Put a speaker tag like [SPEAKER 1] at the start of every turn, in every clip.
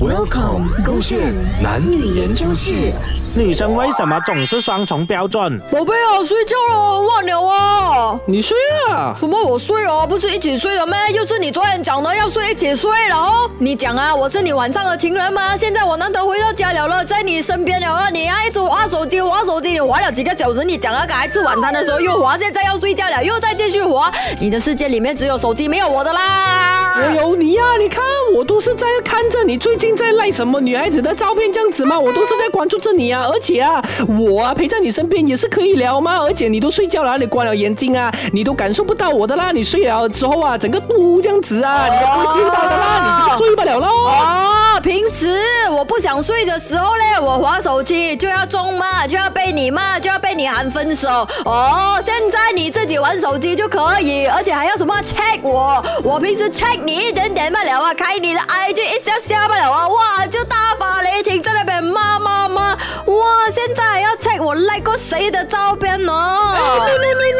[SPEAKER 1] Welcome，勾线男女研究室。
[SPEAKER 2] 女生为什么总是双重标准？
[SPEAKER 3] 宝贝啊，睡觉了，忘了啊。
[SPEAKER 4] 你睡啊？
[SPEAKER 3] 什么？我睡哦，不是一起睡了咩？又是你昨天讲的要睡一起睡，了哦你讲啊，我是你晚上的情人吗？现在我难得回到家了了，在你身边了了，你啊一直玩手机，玩手机，你玩了几个小时？你讲啊，刚才吃晚餐的时候又滑，现在要睡觉了，又再继续滑。你的世界里面只有手机，没有我的啦。
[SPEAKER 4] 我有你呀、你看我都是在看着你最近在赖什么女孩子的照片这样子嘛，我都是在关注着你啊，而且啊，我啊陪在你身边也是可以聊嘛，而且你都睡觉了，你关了眼睛啊，你都感受不到我的啦，你睡了之后啊，整个都这样子啊，你都不到的啦，你就睡不了喽。
[SPEAKER 3] 哦，平时我不想睡的时候嘞，我划手机就要中骂，就要被你骂，就要被你喊分手。哦，现在你自己玩手机就可以，而且还要什么 check 我？我平时 check 你一点点不了啊，开你的 IG 一下下不了啊，哇，就大发雷霆在那边骂骂骂，哇，现在还要 check 我 like 过谁的照片呢
[SPEAKER 4] ？no no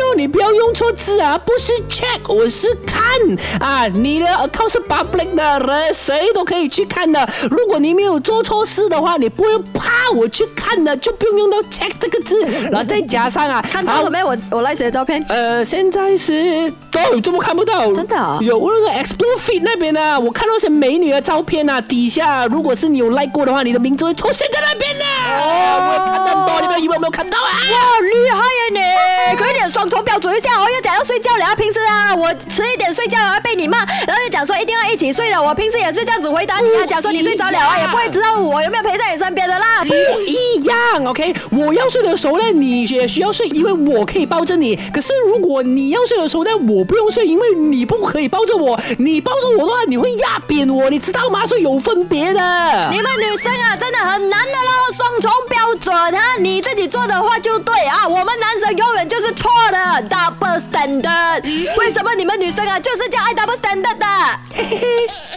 [SPEAKER 4] 字啊，不是 check，我是看啊，你的 account 是 public 的人，谁都可以去看的。如果你没有做错事的话，你不用怕我去看的，就不用用到 check 这个字，然后再加上啊，
[SPEAKER 3] 看到了没？我我谁的照片？
[SPEAKER 4] 呃，现在是都这么看不到？
[SPEAKER 3] 真的啊
[SPEAKER 4] 有那个 Explore Feed 那边啊、我看到一些美女的照片啊，底下如果是你有 like 过的话，你的名字会出现在那边呢、哦，我有看到很多，你们以为我没有看到啊？
[SPEAKER 3] 哇，厉害呀你！快点双重标准一下我迟一点睡觉啊，被你骂，然后就讲说一定要一起睡的。我平时也是这样子回答你啊，讲说你睡着了啊，也不会知道我有没有陪在你身边的啦。
[SPEAKER 4] 不一样，OK？我要睡的时候呢，你也需要睡，因为我可以抱着你。可是如果你要睡的时候呢，我不用睡，因为你不可以抱着我。你抱着我的话，你会压扁我，你知道吗？所以有分别的。
[SPEAKER 3] 你们女生啊，真的很难的喽，双重标！你自己做的话就对啊，我们男生永远就是错的，double standard。为什么你们女生啊就是这样爱 double standard 的？
[SPEAKER 4] 嘿